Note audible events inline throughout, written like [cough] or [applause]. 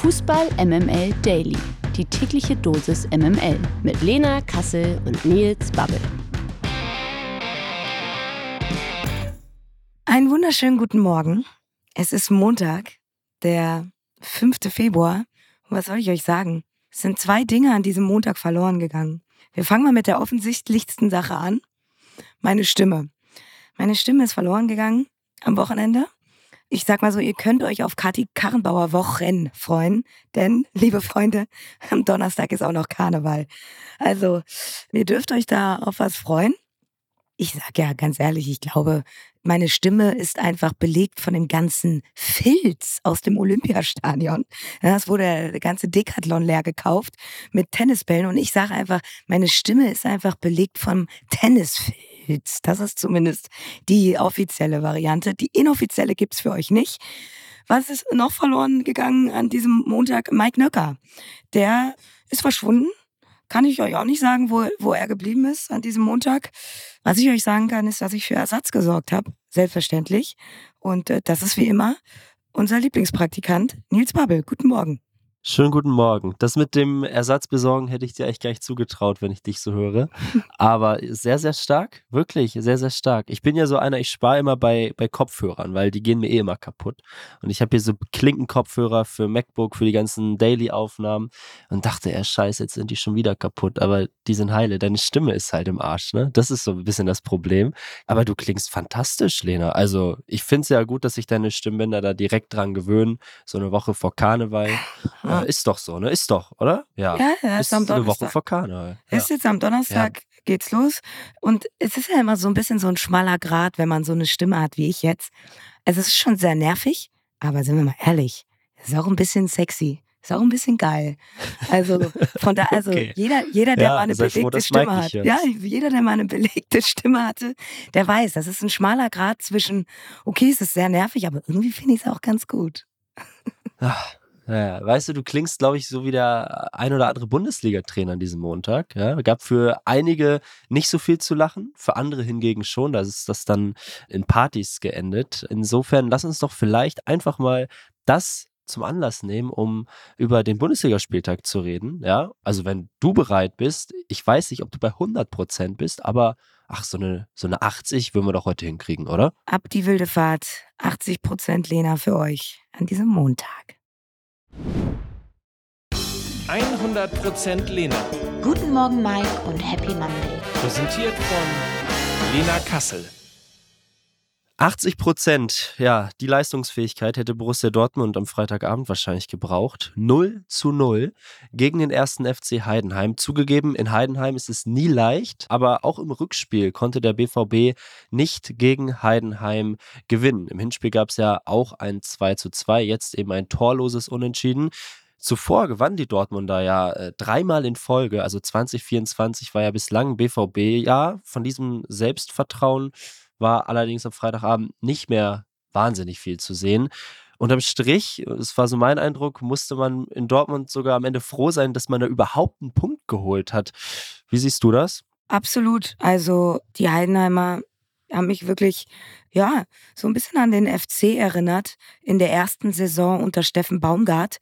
Fußball MML Daily. Die tägliche Dosis MML mit Lena Kassel und Nils Babbel. Einen wunderschönen guten Morgen. Es ist Montag, der 5. Februar. Was soll ich euch sagen? Es sind zwei Dinge an diesem Montag verloren gegangen. Wir fangen mal mit der offensichtlichsten Sache an. Meine Stimme. Meine Stimme ist verloren gegangen am Wochenende. Ich sag mal so, ihr könnt euch auf Kathi Karrenbauer Wochen freuen, denn, liebe Freunde, am Donnerstag ist auch noch Karneval. Also, ihr dürft euch da auf was freuen. Ich sag ja ganz ehrlich, ich glaube, meine Stimme ist einfach belegt von dem ganzen Filz aus dem Olympiastadion. Es wurde der ganze Decathlon leer gekauft mit Tennisbällen und ich sage einfach, meine Stimme ist einfach belegt vom Tennisfilz. Hits. Das ist zumindest die offizielle Variante. Die inoffizielle gibt es für euch nicht. Was ist noch verloren gegangen an diesem Montag? Mike Nöcker. Der ist verschwunden. Kann ich euch auch nicht sagen, wo, wo er geblieben ist an diesem Montag. Was ich euch sagen kann, ist, dass ich für Ersatz gesorgt habe. Selbstverständlich. Und äh, das ist wie immer unser Lieblingspraktikant Nils Babbel. Guten Morgen. Schönen guten Morgen. Das mit dem Ersatzbesorgen hätte ich dir echt gar nicht zugetraut, wenn ich dich so höre. [laughs] Aber sehr, sehr stark. Wirklich, sehr, sehr stark. Ich bin ja so einer, ich spare immer bei, bei Kopfhörern, weil die gehen mir eh immer kaputt. Und ich habe hier so Klinkenkopfhörer für MacBook, für die ganzen Daily-Aufnahmen und dachte, ja, scheiße, jetzt sind die schon wieder kaputt. Aber die sind heile. Deine Stimme ist halt im Arsch, ne? Das ist so ein bisschen das Problem. Aber du klingst fantastisch, Lena. Also, ich finde es ja gut, dass sich deine Stimmbänder da direkt dran gewöhnen. So eine Woche vor Karneval. Ja, ist doch so, ne? Ist doch, oder? Ja, ja, ja ist, ist am Donnerstag. Eine Woche vor Karneval. Ja. Ist jetzt am Donnerstag ja. geht's los. Und es ist ja immer so ein bisschen so ein schmaler Grad, wenn man so eine Stimme hat wie ich jetzt. Also es ist schon sehr nervig, aber sind wir mal ehrlich, es ist auch ein bisschen sexy. Ist auch ein bisschen geil. Also von da, also [laughs] okay. jeder, jeder, der ja, mal eine belegte froh, Stimme hat, ja, jeder, der mal eine belegte [laughs] Stimme hatte, der weiß, das ist ein schmaler Grad zwischen, okay, es ist sehr nervig, aber irgendwie finde ich es auch ganz gut. Ach, ja, weißt du, du klingst, glaube ich, so wie der ein oder andere Bundesliga-Trainer an diesem Montag. Ja, gab für einige nicht so viel zu lachen, für andere hingegen schon. Da ist das dann in Partys geendet. Insofern lass uns doch vielleicht einfach mal das zum Anlass nehmen, um über den Bundesligaspieltag zu reden. Ja, also wenn du bereit bist, ich weiß nicht, ob du bei 100 Prozent bist, aber ach, so eine, so eine 80 würden wir doch heute hinkriegen, oder? Ab die wilde Fahrt. 80 Prozent Lena für euch an diesem Montag. 100% Lena. Guten Morgen, Mike und Happy Monday. Präsentiert von Lena Kassel. 80 Prozent, ja, die Leistungsfähigkeit hätte Borussia Dortmund am Freitagabend wahrscheinlich gebraucht. 0 zu 0 gegen den ersten FC Heidenheim. Zugegeben, in Heidenheim ist es nie leicht, aber auch im Rückspiel konnte der BVB nicht gegen Heidenheim gewinnen. Im Hinspiel gab es ja auch ein 2 zu 2, jetzt eben ein torloses Unentschieden. Zuvor gewann die Dortmunder ja äh, dreimal in Folge, also 2024 war ja bislang BVB-Jahr. Von diesem Selbstvertrauen war allerdings am Freitagabend nicht mehr wahnsinnig viel zu sehen. Unterm Strich, das war so mein Eindruck, musste man in Dortmund sogar am Ende froh sein, dass man da überhaupt einen Punkt geholt hat. Wie siehst du das? Absolut. Also die Heidenheimer haben mich wirklich, ja, so ein bisschen an den FC erinnert in der ersten Saison unter Steffen Baumgart.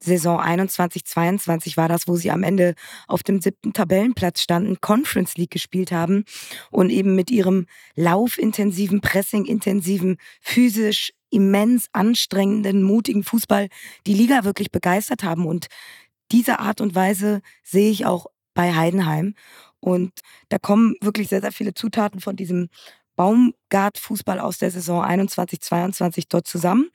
Saison 21, 22 war das, wo sie am Ende auf dem siebten Tabellenplatz standen, Conference League gespielt haben und eben mit ihrem laufintensiven, pressingintensiven, physisch immens anstrengenden, mutigen Fußball die Liga wirklich begeistert haben. Und diese Art und Weise sehe ich auch bei Heidenheim. Und da kommen wirklich sehr, sehr viele Zutaten von diesem Baumgart-Fußball aus der Saison 21, 22 dort zusammen.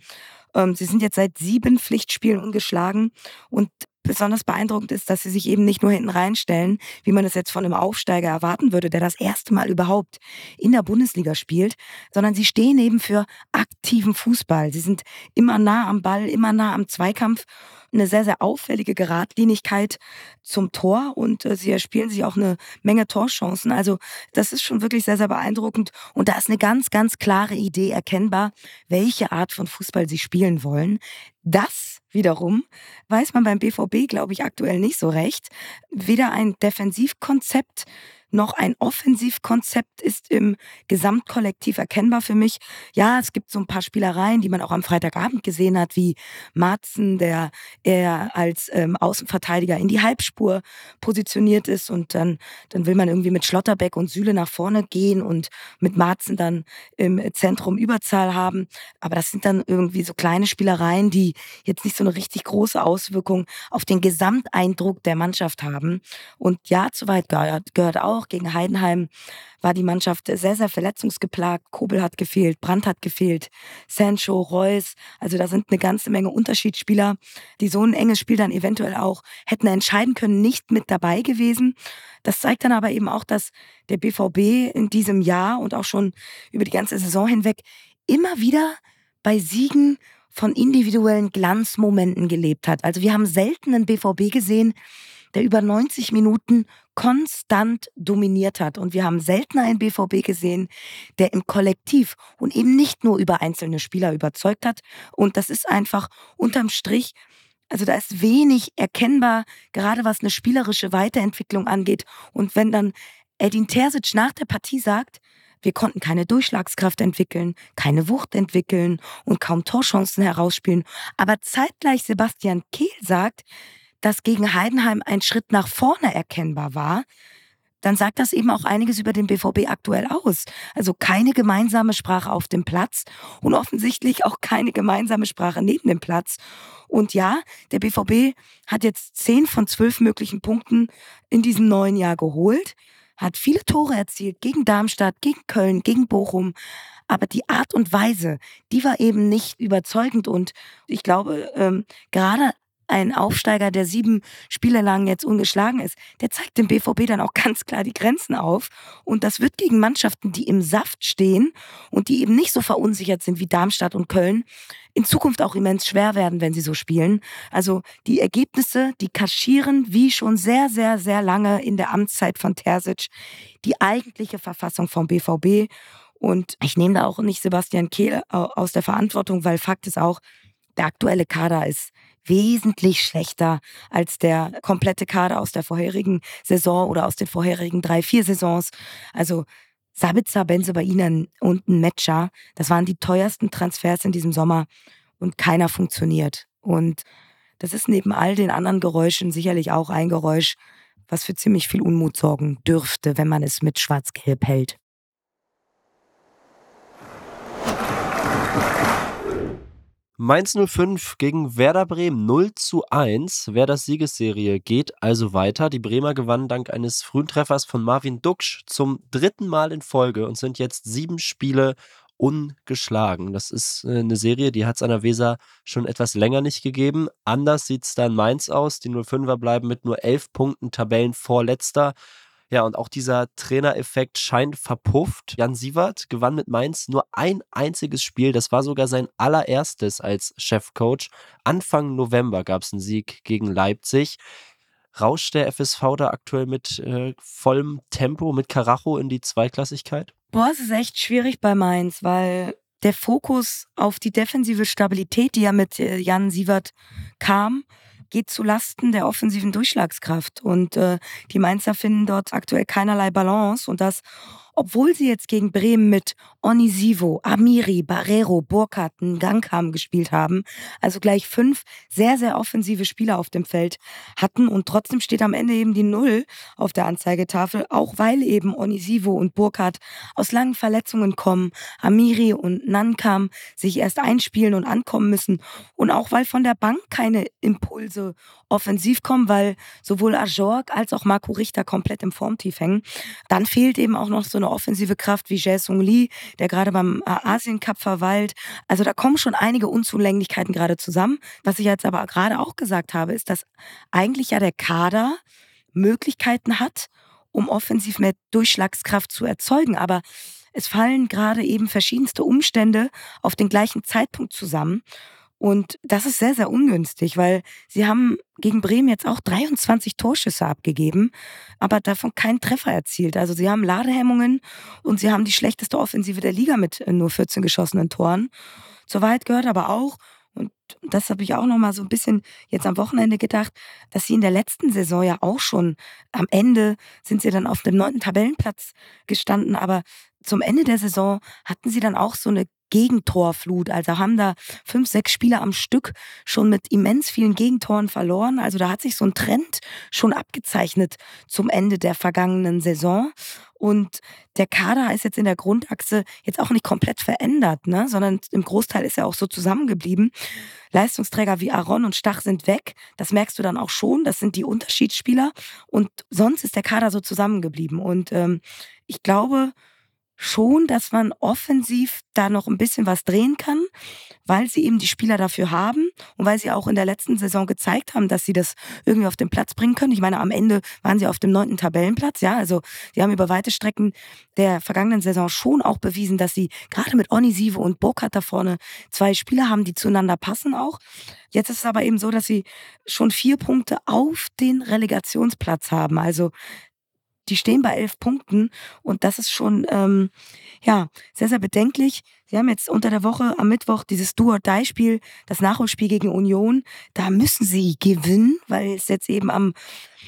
Ähm, sie sind jetzt seit sieben Pflichtspielen ungeschlagen und besonders beeindruckend ist, dass sie sich eben nicht nur hinten reinstellen, wie man es jetzt von einem Aufsteiger erwarten würde, der das erste Mal überhaupt in der Bundesliga spielt, sondern sie stehen eben für aktiven Fußball. Sie sind immer nah am Ball, immer nah am Zweikampf eine sehr, sehr auffällige Geradlinigkeit zum Tor und äh, sie erspielen sich auch eine Menge Torchancen. Also das ist schon wirklich sehr, sehr beeindruckend und da ist eine ganz, ganz klare Idee erkennbar, welche Art von Fußball sie spielen wollen. Das wiederum weiß man beim BVB, glaube ich, aktuell nicht so recht. Weder ein Defensivkonzept noch ein Offensivkonzept ist im Gesamtkollektiv erkennbar für mich. Ja, es gibt so ein paar Spielereien, die man auch am Freitagabend gesehen hat, wie Marzen, der eher als ähm, Außenverteidiger in die Halbspur positioniert ist und dann, dann will man irgendwie mit Schlotterbeck und Süle nach vorne gehen und mit Marzen dann im Zentrum Überzahl haben. Aber das sind dann irgendwie so kleine Spielereien, die jetzt nicht so eine richtig große Auswirkung auf den Gesamteindruck der Mannschaft haben. Und ja, zu weit gehört, gehört auch. Gegen Heidenheim war die Mannschaft sehr, sehr verletzungsgeplagt. Kobel hat gefehlt, Brandt hat gefehlt, Sancho, Reus. Also da sind eine ganze Menge Unterschiedsspieler, die so ein enges Spiel dann eventuell auch hätten entscheiden können, nicht mit dabei gewesen. Das zeigt dann aber eben auch, dass der BVB in diesem Jahr und auch schon über die ganze Saison hinweg immer wieder bei Siegen von individuellen Glanzmomenten gelebt hat. Also wir haben selten einen BVB gesehen, der über 90 Minuten konstant dominiert hat. Und wir haben seltener einen BVB gesehen, der im Kollektiv und eben nicht nur über einzelne Spieler überzeugt hat. Und das ist einfach unterm Strich, also da ist wenig erkennbar, gerade was eine spielerische Weiterentwicklung angeht. Und wenn dann Edin Terzic nach der Partie sagt, wir konnten keine Durchschlagskraft entwickeln, keine Wucht entwickeln und kaum Torchancen herausspielen. Aber zeitgleich Sebastian Kehl sagt, dass gegen Heidenheim ein Schritt nach vorne erkennbar war, dann sagt das eben auch einiges über den BVB aktuell aus. Also keine gemeinsame Sprache auf dem Platz und offensichtlich auch keine gemeinsame Sprache neben dem Platz. Und ja, der BVB hat jetzt zehn von zwölf möglichen Punkten in diesem neuen Jahr geholt hat viele Tore erzielt gegen Darmstadt, gegen Köln, gegen Bochum. Aber die Art und Weise, die war eben nicht überzeugend. Und ich glaube, ähm, gerade ein Aufsteiger, der sieben Spiele lang jetzt ungeschlagen ist, der zeigt dem BVB dann auch ganz klar die Grenzen auf. Und das wird gegen Mannschaften, die im Saft stehen und die eben nicht so verunsichert sind wie Darmstadt und Köln, in Zukunft auch immens schwer werden, wenn sie so spielen. Also die Ergebnisse, die kaschieren wie schon sehr, sehr, sehr lange in der Amtszeit von Terzic die eigentliche Verfassung vom BVB. Und ich nehme da auch nicht Sebastian Kehl aus der Verantwortung, weil Fakt ist auch, der aktuelle Kader ist wesentlich schlechter als der komplette Kader aus der vorherigen Saison oder aus den vorherigen drei, vier Saisons. Also Sabitzer, Benzebainen und ein Matcher, das waren die teuersten Transfers in diesem Sommer und keiner funktioniert. Und das ist neben all den anderen Geräuschen sicherlich auch ein Geräusch, was für ziemlich viel Unmut sorgen dürfte, wenn man es mit Schwarz-Gelb hält. Mainz 05 gegen Werder Bremen 0 zu 1. Werders Siegesserie geht also weiter. Die Bremer gewannen dank eines frühen Treffers von Marvin Duksch zum dritten Mal in Folge und sind jetzt sieben Spiele ungeschlagen. Das ist äh, eine Serie, die hat es an der Weser schon etwas länger nicht gegeben. Anders sieht es dann Mainz aus. Die 05er bleiben mit nur elf Punkten Tabellenvorletzter. Ja, und auch dieser Trainereffekt scheint verpufft. Jan Sievert gewann mit Mainz nur ein einziges Spiel. Das war sogar sein allererstes als Chefcoach. Anfang November gab es einen Sieg gegen Leipzig. Rauscht der FSV da aktuell mit äh, vollem Tempo, mit Karacho in die Zweitklassigkeit? Boah, es ist echt schwierig bei Mainz, weil der Fokus auf die defensive Stabilität, die ja mit äh, Jan Sievert kam, geht zu Lasten der offensiven Durchschlagskraft. Und äh, die Mainzer finden dort aktuell keinerlei Balance. Und das obwohl sie jetzt gegen Bremen mit Onisivo, Amiri, Barrero, Burkhardt, Gangkam gespielt haben, also gleich fünf sehr, sehr offensive Spieler auf dem Feld hatten und trotzdem steht am Ende eben die Null auf der Anzeigetafel, auch weil eben Onisivo und Burkhardt aus langen Verletzungen kommen, Amiri und Nankam sich erst einspielen und ankommen müssen und auch weil von der Bank keine Impulse offensiv kommen, weil sowohl Ajorg als auch Marco Richter komplett im Formtief hängen. Dann fehlt eben auch noch so eine offensive Kraft wie Jae-Sung Lee, der gerade beim äh, Asien Cup verweilt. Also da kommen schon einige Unzulänglichkeiten gerade zusammen. Was ich jetzt aber gerade auch gesagt habe, ist, dass eigentlich ja der Kader Möglichkeiten hat, um offensiv mehr Durchschlagskraft zu erzeugen. Aber es fallen gerade eben verschiedenste Umstände auf den gleichen Zeitpunkt zusammen. Und das ist sehr, sehr ungünstig, weil sie haben gegen Bremen jetzt auch 23 Torschüsse abgegeben, aber davon keinen Treffer erzielt. Also sie haben Ladehemmungen und sie haben die schlechteste Offensive der Liga mit äh, nur 14 geschossenen Toren. Soweit gehört aber auch, Und das habe ich auch noch mal so ein bisschen jetzt am Wochenende gedacht, dass sie in der letzten Saison ja auch schon am Ende sind sie dann auf dem neunten Tabellenplatz gestanden, aber zum Ende der Saison hatten sie dann auch so eine Gegentorflut. Also haben da fünf, sechs Spieler am Stück schon mit immens vielen Gegentoren verloren. Also da hat sich so ein Trend schon abgezeichnet zum Ende der vergangenen Saison. Und der Kader ist jetzt in der Grundachse jetzt auch nicht komplett verändert, ne? sondern im Großteil ist er auch so zusammengeblieben. Leistungsträger wie Aaron und Stach sind weg. Das merkst du dann auch schon. Das sind die Unterschiedsspieler. Und sonst ist der Kader so zusammengeblieben. Und ähm, ich glaube, schon, dass man offensiv da noch ein bisschen was drehen kann, weil sie eben die Spieler dafür haben und weil sie auch in der letzten Saison gezeigt haben, dass sie das irgendwie auf den Platz bringen können. Ich meine, am Ende waren sie auf dem neunten Tabellenplatz, ja, also sie haben über weite Strecken der vergangenen Saison schon auch bewiesen, dass sie gerade mit Onisive und Burkhardt da vorne zwei Spieler haben, die zueinander passen auch. Jetzt ist es aber eben so, dass sie schon vier Punkte auf den Relegationsplatz haben. Also die stehen bei elf Punkten und das ist schon ähm, ja sehr, sehr bedenklich. Sie haben jetzt unter der Woche am Mittwoch dieses Do-or-Die-Spiel, das Nachholspiel gegen Union. Da müssen sie gewinnen, weil es jetzt eben am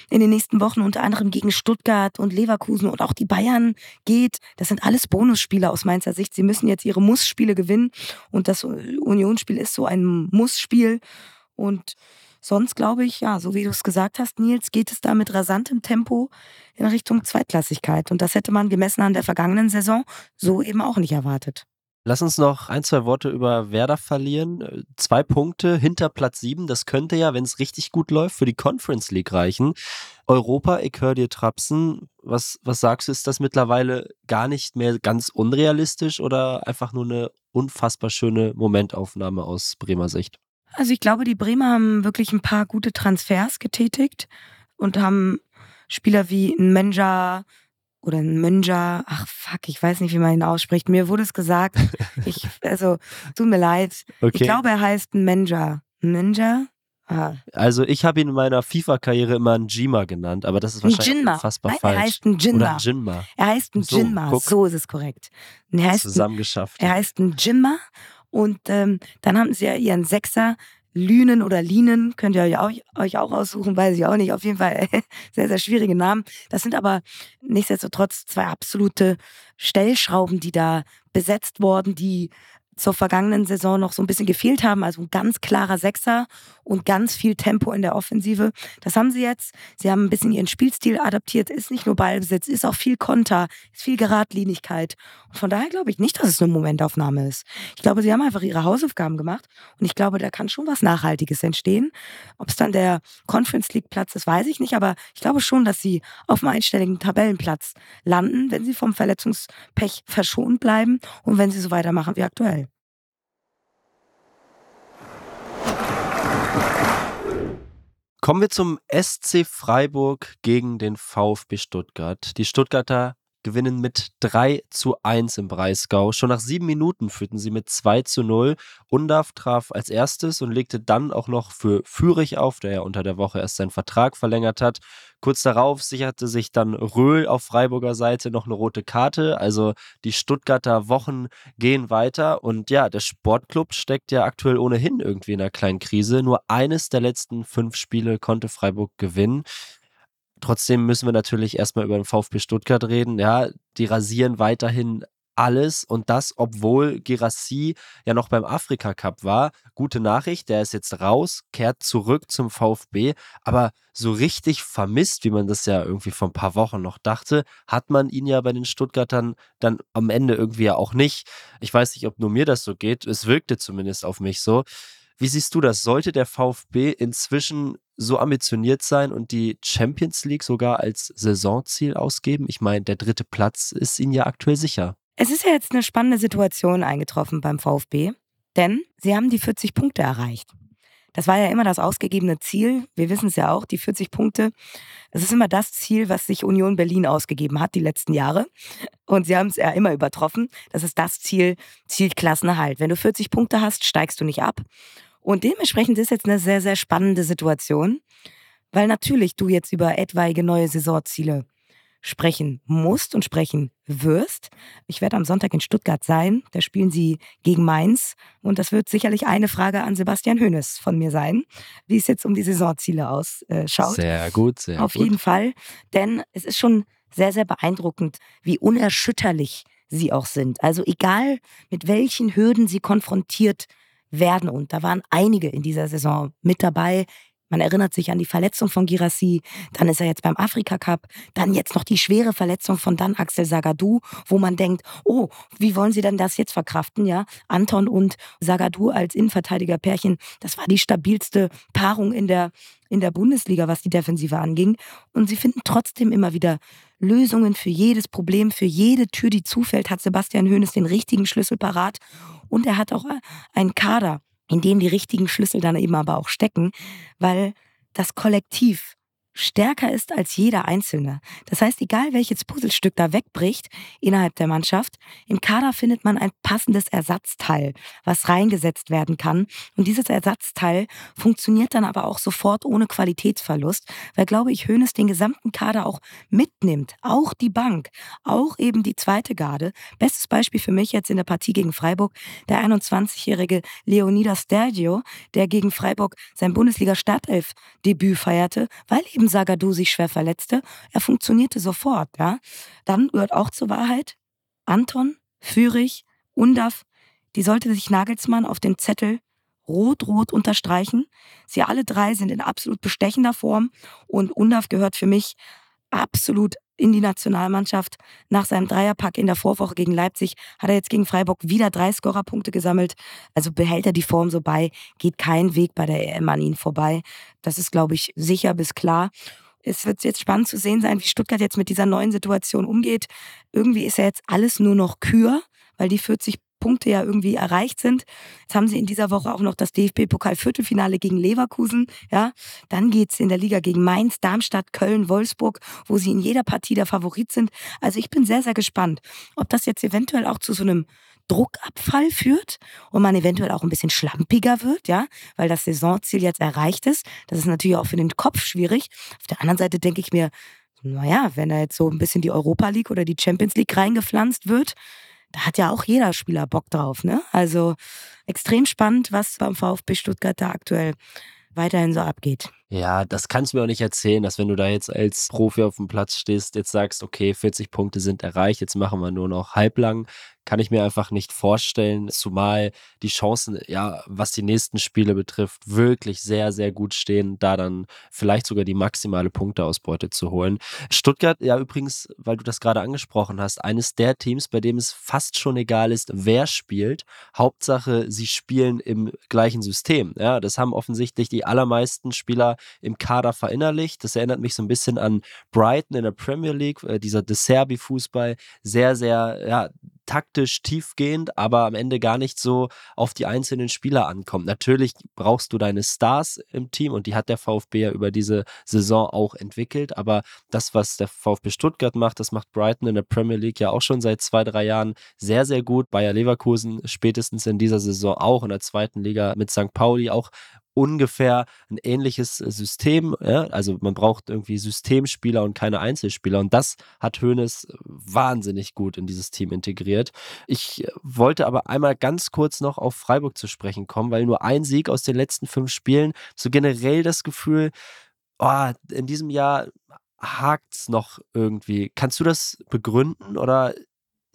in den nächsten Wochen unter anderem gegen Stuttgart und Leverkusen und auch die Bayern geht. Das sind alles Bonusspiele aus meiner Sicht. Sie müssen jetzt ihre Muss-Spiele gewinnen und das Unionsspiel ist so ein Muss-Spiel und Sonst glaube ich, ja, so wie du es gesagt hast, Nils, geht es da mit rasantem Tempo in Richtung Zweitklassigkeit. Und das hätte man gemessen an der vergangenen Saison so eben auch nicht erwartet. Lass uns noch ein, zwei Worte über Werder verlieren. Zwei Punkte hinter Platz sieben. Das könnte ja, wenn es richtig gut läuft, für die Conference League reichen. Europa, ich höre dir trapsen. Was, was sagst du, ist das mittlerweile gar nicht mehr ganz unrealistisch oder einfach nur eine unfassbar schöne Momentaufnahme aus Bremer Sicht? Also ich glaube, die Bremer haben wirklich ein paar gute Transfers getätigt und haben Spieler wie ein Menja oder ein Menja, ach fuck, ich weiß nicht, wie man ihn ausspricht. Mir wurde es gesagt. [laughs] Ich, also, tut mir leid. Okay. Ich glaube, er heißt ein Menja. Menja? Ah. Also ich habe ihn in meiner FIFA-Karriere immer ein Jima genannt, aber das ist wahrscheinlich Jinma. unfassbar Nein, falsch. Er heißt ein Jinma. Oder Jinma. Er heißt ein so, Jinma, so ist es korrekt. er heißt Zusammengeschafft. er heißt ein Jinma und ähm, dann haben sie ja ihren Sechser, Lünen oder Linen, könnt ihr euch auch, euch auch aussuchen, weiß ich auch nicht. Auf jeden Fall [laughs] sehr, sehr schwierige Namen. Das sind aber nichtsdestotrotz zwei absolute Stellschrauben, die da besetzt wurden, die zur vergangenen Saison noch so ein bisschen gefehlt haben. Also ein ganz klarer Sechser und ganz viel Tempo in der Offensive. Das haben sie jetzt. Sie haben ein bisschen ihren Spielstil adaptiert. Ist nicht nur Ballbesitz, ist auch viel Konter, ist viel Geradlinigkeit. Und von daher glaube ich nicht, dass es eine Momentaufnahme ist. Ich glaube, sie haben einfach ihre Hausaufgaben gemacht. Und ich glaube, da kann schon was Nachhaltiges entstehen. Ob es dann der Conference League Platz ist, weiß ich nicht. Aber ich glaube schon, dass sie auf einem einstelligen Tabellenplatz landen, wenn sie vom Verletzungspech verschont bleiben und wenn sie so weitermachen wie aktuell. Kommen wir zum SC Freiburg gegen den VfB Stuttgart. Die Stuttgarter gewinnen mit 3 zu 1 im Breisgau. Schon nach sieben Minuten führten sie mit 2 zu 0. Undarf traf als erstes und legte dann auch noch für Fürich auf, der ja unter der Woche erst seinen Vertrag verlängert hat. Kurz darauf sicherte sich dann Röhl auf Freiburger Seite noch eine rote Karte. Also die Stuttgarter Wochen gehen weiter. Und ja, der Sportclub steckt ja aktuell ohnehin irgendwie in einer kleinen Krise. Nur eines der letzten fünf Spiele konnte Freiburg gewinnen. Trotzdem müssen wir natürlich erstmal über den VfB Stuttgart reden. Ja, die rasieren weiterhin alles und das, obwohl Girassi ja noch beim Afrika Cup war. Gute Nachricht, der ist jetzt raus, kehrt zurück zum VfB, aber so richtig vermisst, wie man das ja irgendwie vor ein paar Wochen noch dachte, hat man ihn ja bei den Stuttgartern dann am Ende irgendwie ja auch nicht. Ich weiß nicht, ob nur mir das so geht, es wirkte zumindest auf mich so. Wie siehst du das? Sollte der VfB inzwischen so ambitioniert sein und die Champions League sogar als Saisonziel ausgeben? Ich meine, der dritte Platz ist ihnen ja aktuell sicher. Es ist ja jetzt eine spannende Situation eingetroffen beim VfB, denn sie haben die 40 Punkte erreicht. Das war ja immer das ausgegebene Ziel. Wir wissen es ja auch, die 40 Punkte. Es ist immer das Ziel, was sich Union Berlin ausgegeben hat die letzten Jahre. Und sie haben es ja immer übertroffen. Das ist das Ziel, Zielklassenerhalt. Wenn du 40 Punkte hast, steigst du nicht ab. Und dementsprechend ist jetzt eine sehr, sehr spannende Situation, weil natürlich du jetzt über etwaige neue Saisonziele sprechen musst und sprechen wirst. Ich werde am Sonntag in Stuttgart sein. Da spielen sie gegen Mainz. Und das wird sicherlich eine Frage an Sebastian Hönes von mir sein, wie es jetzt um die Saisonziele ausschaut. Sehr gut, sehr Auf gut. jeden Fall. Denn es ist schon sehr, sehr beeindruckend, wie unerschütterlich sie auch sind. Also egal, mit welchen Hürden sie konfrontiert werden. Und da waren einige in dieser Saison mit dabei. Man erinnert sich an die Verletzung von Girassi, dann ist er jetzt beim Afrika Cup, dann jetzt noch die schwere Verletzung von dann Axel Sagadou, wo man denkt, oh, wie wollen sie denn das jetzt verkraften, ja? Anton und Sagadou als Innenverteidiger-Pärchen, das war die stabilste Paarung in der, in der Bundesliga, was die Defensive anging. Und sie finden trotzdem immer wieder Lösungen für jedes Problem, für jede Tür, die zufällt, hat Sebastian Hoeneß den richtigen Schlüssel parat. Und er hat auch einen Kader, in dem die richtigen Schlüssel dann eben aber auch stecken, weil das Kollektiv stärker ist als jeder Einzelne. Das heißt, egal welches Puzzlestück da wegbricht innerhalb der Mannschaft, im Kader findet man ein passendes Ersatzteil, was reingesetzt werden kann. Und dieses Ersatzteil funktioniert dann aber auch sofort ohne Qualitätsverlust, weil, glaube ich, Hoeneß den gesamten Kader auch mitnimmt. Auch die Bank, auch eben die zweite Garde. Bestes Beispiel für mich jetzt in der Partie gegen Freiburg, der 21-jährige Leonidas Stergio, der gegen Freiburg sein Bundesliga-Startelf-Debüt feierte, weil eben Sagadou sich schwer verletzte. Er funktionierte sofort. Ja. Dann gehört auch zur Wahrheit, Anton, Fürich, Undaf, die sollte sich Nagelsmann auf den Zettel rot-rot unterstreichen. Sie alle drei sind in absolut bestechender Form und Undaf gehört für mich absolut in die Nationalmannschaft. Nach seinem Dreierpack in der Vorwoche gegen Leipzig hat er jetzt gegen Freiburg wieder drei Scorerpunkte gesammelt. Also behält er die Form so bei, geht kein Weg bei der EM an ihn vorbei. Das ist, glaube ich, sicher bis klar. Es wird jetzt spannend zu sehen sein, wie Stuttgart jetzt mit dieser neuen Situation umgeht. Irgendwie ist ja jetzt alles nur noch Kür, weil die 40 Punkte ja irgendwie erreicht sind. Jetzt haben sie in dieser Woche auch noch das DFB-Pokal-Viertelfinale gegen Leverkusen. Ja, dann geht's in der Liga gegen Mainz, Darmstadt, Köln, Wolfsburg, wo sie in jeder Partie der Favorit sind. Also ich bin sehr, sehr gespannt, ob das jetzt eventuell auch zu so einem Druckabfall führt und man eventuell auch ein bisschen schlampiger wird, ja, weil das Saisonziel jetzt erreicht ist. Das ist natürlich auch für den Kopf schwierig. Auf der anderen Seite denke ich mir, naja, wenn da jetzt so ein bisschen die Europa League oder die Champions League reingepflanzt wird, da hat ja auch jeder Spieler Bock drauf. Ne? Also extrem spannend, was beim VfB Stuttgart da aktuell weiterhin so abgeht. Ja, das kannst du mir auch nicht erzählen, dass wenn du da jetzt als Profi auf dem Platz stehst, jetzt sagst, okay, 40 Punkte sind erreicht, jetzt machen wir nur noch halblang. Kann ich mir einfach nicht vorstellen, zumal die Chancen, ja, was die nächsten Spiele betrifft, wirklich sehr, sehr gut stehen, da dann vielleicht sogar die maximale Punkteausbeute zu holen. Stuttgart, ja, übrigens, weil du das gerade angesprochen hast, eines der Teams, bei dem es fast schon egal ist, wer spielt. Hauptsache, sie spielen im gleichen System. Ja, das haben offensichtlich die allermeisten Spieler im Kader verinnerlicht. Das erinnert mich so ein bisschen an Brighton in der Premier League, äh, dieser De Serbi-Fußball. Sehr, sehr, ja, taktisch tiefgehend, aber am Ende gar nicht so auf die einzelnen Spieler ankommt. Natürlich brauchst du deine Stars im Team und die hat der VfB ja über diese Saison auch entwickelt, aber das, was der VfB Stuttgart macht, das macht Brighton in der Premier League ja auch schon seit zwei, drei Jahren sehr, sehr gut. Bayer Leverkusen spätestens in dieser Saison auch in der zweiten Liga mit St. Pauli auch ungefähr ein ähnliches System. Ja? Also man braucht irgendwie Systemspieler und keine Einzelspieler. Und das hat Hoeneß wahnsinnig gut in dieses Team integriert. Ich wollte aber einmal ganz kurz noch auf Freiburg zu sprechen kommen, weil nur ein Sieg aus den letzten fünf Spielen, so generell das Gefühl, oh, in diesem Jahr hakt es noch irgendwie. Kannst du das begründen oder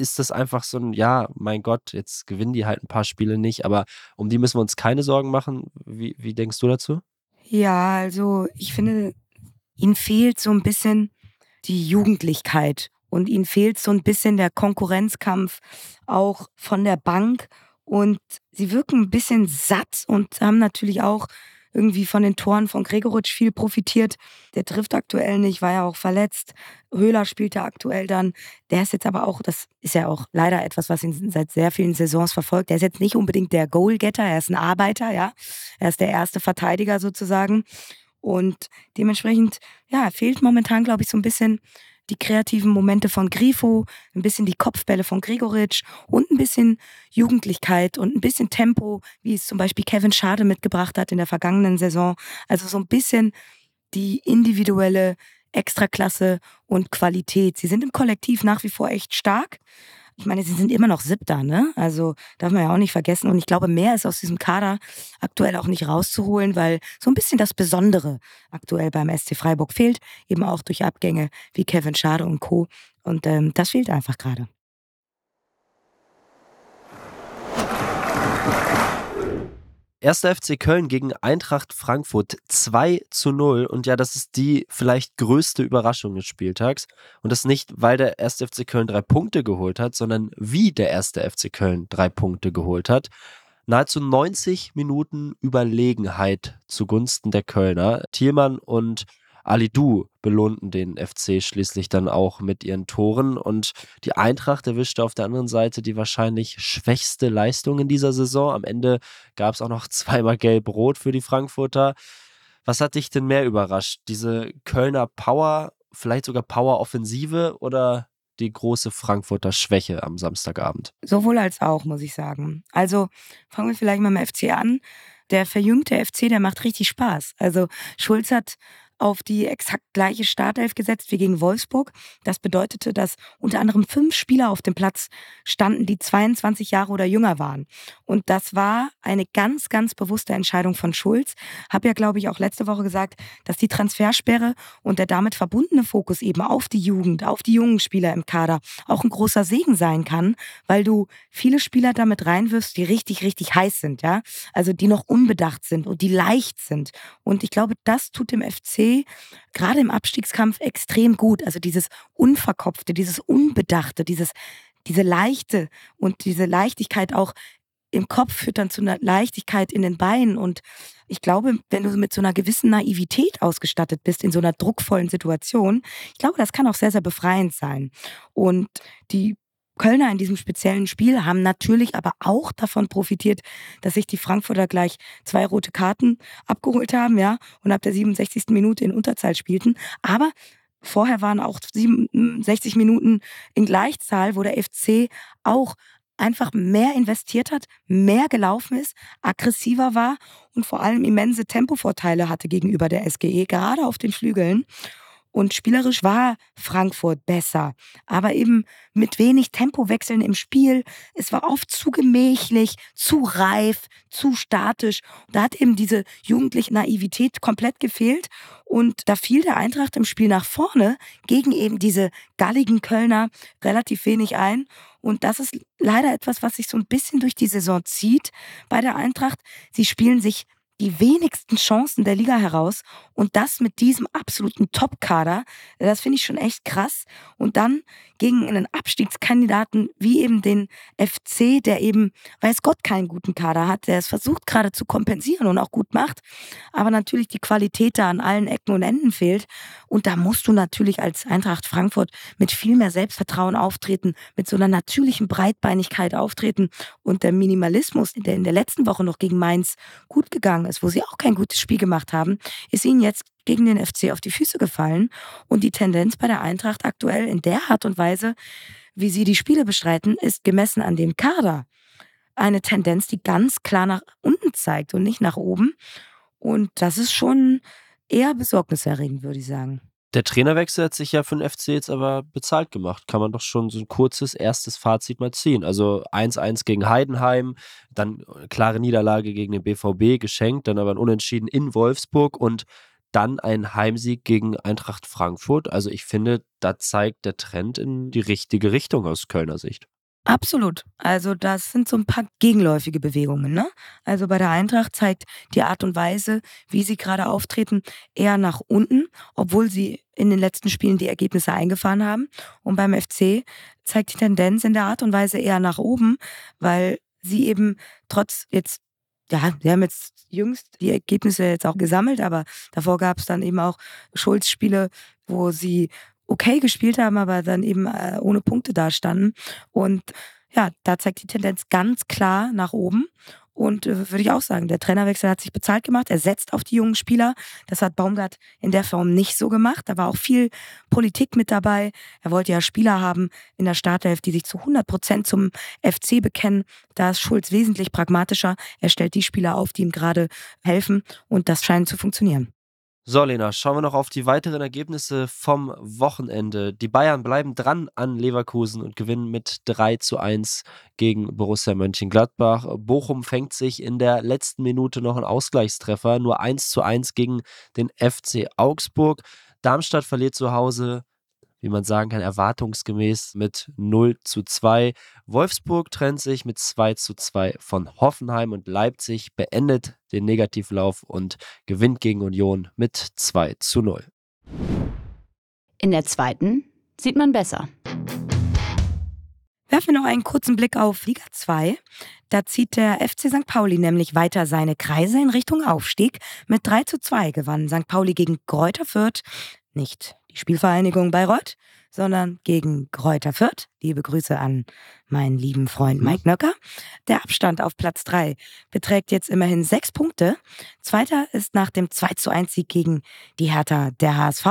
ist das einfach so ein, ja, mein Gott, jetzt gewinnen die halt ein paar Spiele nicht, aber um die müssen wir uns keine Sorgen machen. Wie, wie denkst du dazu? Ja, also ich finde, ihnen fehlt so ein bisschen die Jugendlichkeit und ihnen fehlt so ein bisschen der Konkurrenzkampf auch von der Bank und sie wirken ein bisschen satt und haben natürlich auch irgendwie von den Toren von Gregoritsch viel profitiert. Der trifft aktuell nicht, war ja auch verletzt. Höhler spielte aktuell dann. Der ist jetzt aber auch, das ist ja auch leider etwas, was ihn seit sehr vielen Saisons verfolgt. Der ist jetzt nicht unbedingt der Goalgetter, er ist ein Arbeiter, ja. Er ist der erste Verteidiger sozusagen. Und dementsprechend, ja, fehlt momentan, glaube ich, so ein bisschen die kreativen Momente von Grifo, ein bisschen die Kopfbälle von Gregoritsch und ein bisschen Jugendlichkeit und ein bisschen Tempo, wie es zum Beispiel Kevin Schade mitgebracht hat in der vergangenen Saison. Also so ein bisschen die individuelle Extraklasse und Qualität. Sie sind im Kollektiv nach wie vor echt stark. Ich meine, sie sind immer noch Siebter, ne? Also darf man ja auch nicht vergessen. Und ich glaube, mehr ist aus diesem Kader aktuell auch nicht rauszuholen, weil so ein bisschen das Besondere aktuell beim SC Freiburg fehlt. Eben auch durch Abgänge wie Kevin Schade und Co. Und ähm, das fehlt einfach gerade. Erster FC Köln gegen Eintracht Frankfurt 2 zu 0. Und ja, das ist die vielleicht größte Überraschung des Spieltags. Und das nicht, weil der erste FC Köln drei Punkte geholt hat, sondern wie der erste FC Köln drei Punkte geholt hat. Nahezu 90 Minuten Überlegenheit zugunsten der Kölner. Thielmann und Alidu belohnten den FC schließlich dann auch mit ihren Toren und die Eintracht erwischte auf der anderen Seite die wahrscheinlich schwächste Leistung in dieser Saison. Am Ende gab es auch noch [laughs] zweimal gelb-rot für die Frankfurter. Was hat dich denn mehr überrascht? Diese Kölner Power, vielleicht sogar Power-Offensive oder die große Frankfurter Schwäche am Samstagabend? Sowohl als auch, muss ich sagen. Also fangen wir vielleicht mal mit dem FC an. Der verjüngte FC, der macht richtig Spaß. Also Schulz hat auf die exakt gleiche Startelf gesetzt wie gegen Wolfsburg. Das bedeutete, dass unter anderem fünf Spieler auf dem Platz standen, die 22 Jahre oder jünger waren. Und das war eine ganz, ganz bewusste Entscheidung von Schulz. Habe ja, glaube ich, auch letzte Woche gesagt, dass die Transfersperre und der damit verbundene Fokus eben auf die Jugend, auf die jungen Spieler im Kader auch ein großer Segen sein kann, weil du viele Spieler damit reinwirfst, die richtig, richtig heiß sind, ja. Also die noch unbedacht sind und die leicht sind. Und ich glaube, das tut dem FC gerade im Abstiegskampf extrem gut. Also dieses Unverkopfte, dieses Unbedachte, dieses, diese Leichte und diese Leichtigkeit auch im Kopf führt dann zu einer Leichtigkeit in den Beinen. Und ich glaube, wenn du mit so einer gewissen Naivität ausgestattet bist in so einer druckvollen Situation, ich glaube, das kann auch sehr, sehr befreiend sein. Und die Kölner in diesem speziellen Spiel haben natürlich aber auch davon profitiert, dass sich die Frankfurter gleich zwei rote Karten abgeholt haben, ja, und ab der 67. Minute in Unterzahl spielten. Aber vorher waren auch 67 Minuten in Gleichzahl, wo der FC auch einfach mehr investiert hat, mehr gelaufen ist, aggressiver war und vor allem immense Tempovorteile hatte gegenüber der SGE, gerade auf den Flügeln. Und spielerisch war Frankfurt besser, aber eben mit wenig Tempowechseln im Spiel. Es war oft zu gemächlich, zu reif, zu statisch. Da hat eben diese jugendliche Naivität komplett gefehlt. Und da fiel der Eintracht im Spiel nach vorne gegen eben diese galligen Kölner relativ wenig ein. Und das ist leider etwas, was sich so ein bisschen durch die Saison zieht bei der Eintracht. Sie spielen sich die wenigsten Chancen der Liga heraus und das mit diesem absoluten Top-Kader. Das finde ich schon echt krass. Und dann gegen einen Abstiegskandidaten wie eben den FC, der eben, weiß Gott, keinen guten Kader hat, der es versucht gerade zu kompensieren und auch gut macht, aber natürlich die Qualität da an allen Ecken und Enden fehlt. Und da musst du natürlich als Eintracht Frankfurt mit viel mehr Selbstvertrauen auftreten, mit so einer natürlichen Breitbeinigkeit auftreten. Und der Minimalismus, der in der letzten Woche noch gegen Mainz gut gegangen ist, wo sie auch kein gutes Spiel gemacht haben, ist ihnen jetzt gegen den FC auf die Füße gefallen. Und die Tendenz bei der Eintracht aktuell in der Art und Weise, wie sie die Spiele bestreiten, ist gemessen an dem Kader eine Tendenz, die ganz klar nach unten zeigt und nicht nach oben. Und das ist schon eher besorgniserregend, würde ich sagen. Der Trainerwechsel hat sich ja für den FC jetzt aber bezahlt gemacht. Kann man doch schon so ein kurzes erstes Fazit mal ziehen. Also 1-1 gegen Heidenheim, dann klare Niederlage gegen den BVB geschenkt, dann aber ein Unentschieden in Wolfsburg und dann ein Heimsieg gegen Eintracht Frankfurt. Also ich finde, da zeigt der Trend in die richtige Richtung aus Kölner Sicht. Absolut. Also das sind so ein paar gegenläufige Bewegungen. Ne? Also bei der Eintracht zeigt die Art und Weise, wie sie gerade auftreten, eher nach unten, obwohl sie in den letzten Spielen die Ergebnisse eingefahren haben. Und beim FC zeigt die Tendenz in der Art und Weise eher nach oben, weil sie eben trotz jetzt ja, wir haben jetzt jüngst die Ergebnisse jetzt auch gesammelt, aber davor gab es dann eben auch Schulz-Spiele, wo sie okay gespielt haben, aber dann eben äh, ohne Punkte dastanden. Und ja, da zeigt die Tendenz ganz klar nach oben. Und äh, würde ich auch sagen, der Trainerwechsel hat sich bezahlt gemacht. Er setzt auf die jungen Spieler. Das hat Baumgart in der Form nicht so gemacht. Da war auch viel Politik mit dabei. Er wollte ja Spieler haben in der Startelf, die sich zu 100 Prozent zum FC bekennen. Da ist Schulz wesentlich pragmatischer. Er stellt die Spieler auf, die ihm gerade helfen. Und das scheint zu funktionieren. So, Lena, schauen wir noch auf die weiteren Ergebnisse vom Wochenende. Die Bayern bleiben dran an Leverkusen und gewinnen mit 3 zu 1 gegen Borussia Mönchengladbach. Bochum fängt sich in der letzten Minute noch einen Ausgleichstreffer, nur 1 zu 1 gegen den FC Augsburg. Darmstadt verliert zu Hause wie man sagen kann, erwartungsgemäß mit 0 zu 2. Wolfsburg trennt sich mit 2 zu 2 von Hoffenheim und Leipzig beendet den Negativlauf und gewinnt gegen Union mit 2 zu 0. In der zweiten sieht man besser. Werfen wir noch einen kurzen Blick auf Liga 2. Da zieht der FC St. Pauli nämlich weiter seine Kreise in Richtung Aufstieg. Mit 3 zu 2 gewann St. Pauli gegen Kräuter Fürth. Nicht die Spielvereinigung Bayreuth, sondern gegen Kräuter Fürth. Liebe Grüße an meinen lieben Freund Mike Nöcker. Der Abstand auf Platz 3 beträgt jetzt immerhin sechs Punkte. Zweiter ist nach dem 2 zu 1 Sieg gegen die Hertha der HSV.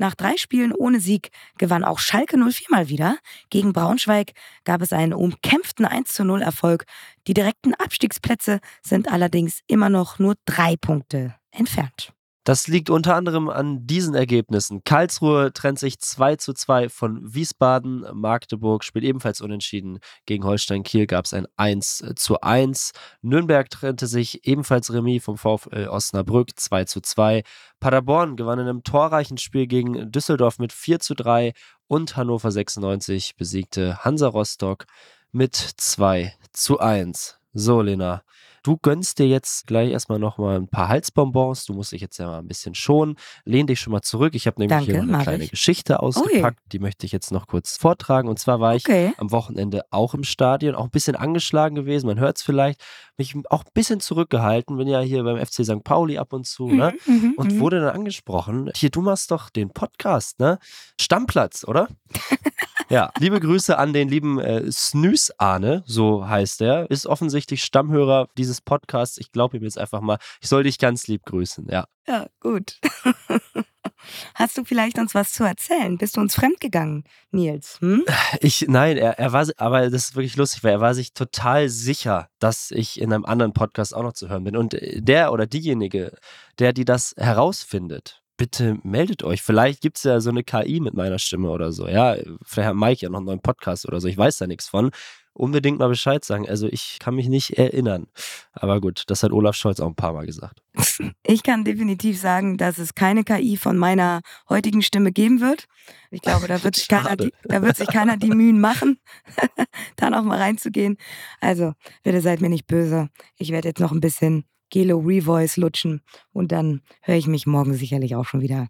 Nach drei Spielen ohne Sieg gewann auch Schalke 04 mal wieder. Gegen Braunschweig gab es einen umkämpften 1 zu 0 Erfolg. Die direkten Abstiegsplätze sind allerdings immer noch nur drei Punkte entfernt. Das liegt unter anderem an diesen Ergebnissen. Karlsruhe trennt sich 2 zu 2 von Wiesbaden. Magdeburg spielt ebenfalls unentschieden. Gegen Holstein Kiel gab es ein 1 zu 1. Nürnberg trennte sich ebenfalls Remis vom VfL Osnabrück 2 zu 2. Paderborn gewann in einem torreichen Spiel gegen Düsseldorf mit 4 zu 3 und Hannover 96 besiegte Hansa Rostock mit 2 zu 1. So, Lena, Du gönnst dir jetzt gleich erstmal nochmal ein paar Halsbonbons. Du musst dich jetzt ja mal ein bisschen schonen. Lehn dich schon mal zurück. Ich habe nämlich Danke, hier eine kleine ich. Geschichte ausgepackt. Die möchte ich jetzt noch kurz vortragen. Und zwar war ich Okay. am Wochenende auch im Stadion, auch ein bisschen angeschlagen gewesen. Man hört es vielleicht. Mich auch ein bisschen zurückgehalten. Bin ja hier beim FC St. Pauli ab und zu. Ne? Mhm, mhm, Und mhm. wurde dann angesprochen, hier, du machst doch den Podcast, ne? Stammplatz, oder? [laughs] ja, liebe Grüße an den lieben äh, Snooze Arne, so heißt er. Ist offensichtlich Stammhörer dieses Podcasts. Ich glaube ihm jetzt einfach mal, ich soll dich ganz lieb grüßen, ja. Ja, gut. [laughs] Hast du vielleicht uns was zu erzählen? Bist du uns fremdgegangen, Nils? Hm? Ich, nein, er, er war, aber das ist wirklich lustig, weil er war sich total sicher, dass ich in einem anderen Podcast auch noch zu hören bin. Und der oder diejenige, der die das herausfindet, bitte meldet euch. Vielleicht gibt es ja so eine KI mit meiner Stimme oder so. Ja, vielleicht hat Mike ja noch einen neuen Podcast oder so. Ich weiß da nichts von. Unbedingt mal Bescheid sagen. Also ich kann mich nicht erinnern. Aber gut, das hat Olaf Scholz auch ein paar Mal gesagt. [laughs] Ich kann definitiv sagen, dass es keine KI von meiner heutigen Stimme geben wird. Ich glaube, da wird sich [laughs] keiner die, da wird sich keiner die Mühen machen, [laughs] da noch mal reinzugehen. Also, bitte seid mir nicht böse. Ich werde jetzt noch ein bisschen Gelo Revoice lutschen und dann höre ich mich morgen sicherlich auch schon wieder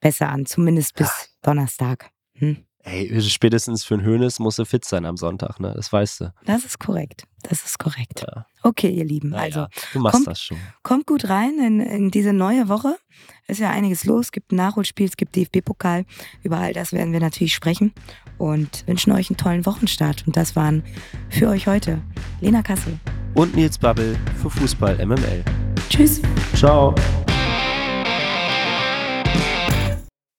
besser an. Zumindest bis Donnerstag. Hm? Ey, spätestens für einen Hönes musst du fit sein am Sonntag, ne? Das weißt du. Das ist korrekt. Das ist korrekt. Ja. Okay, ihr Lieben. Naja, Also, du machst kommt- das schon. Kommt gut rein in, in diese neue Woche. Ist ja einiges los. Es gibt ein Nachholspiel, es gibt DFB-Pokal. Über all das werden wir natürlich sprechen und wünschen euch einen tollen Wochenstart. Und das waren für euch heute Lena Kassel. Und Nils Babbel für Fußball MML. Tschüss. Ciao.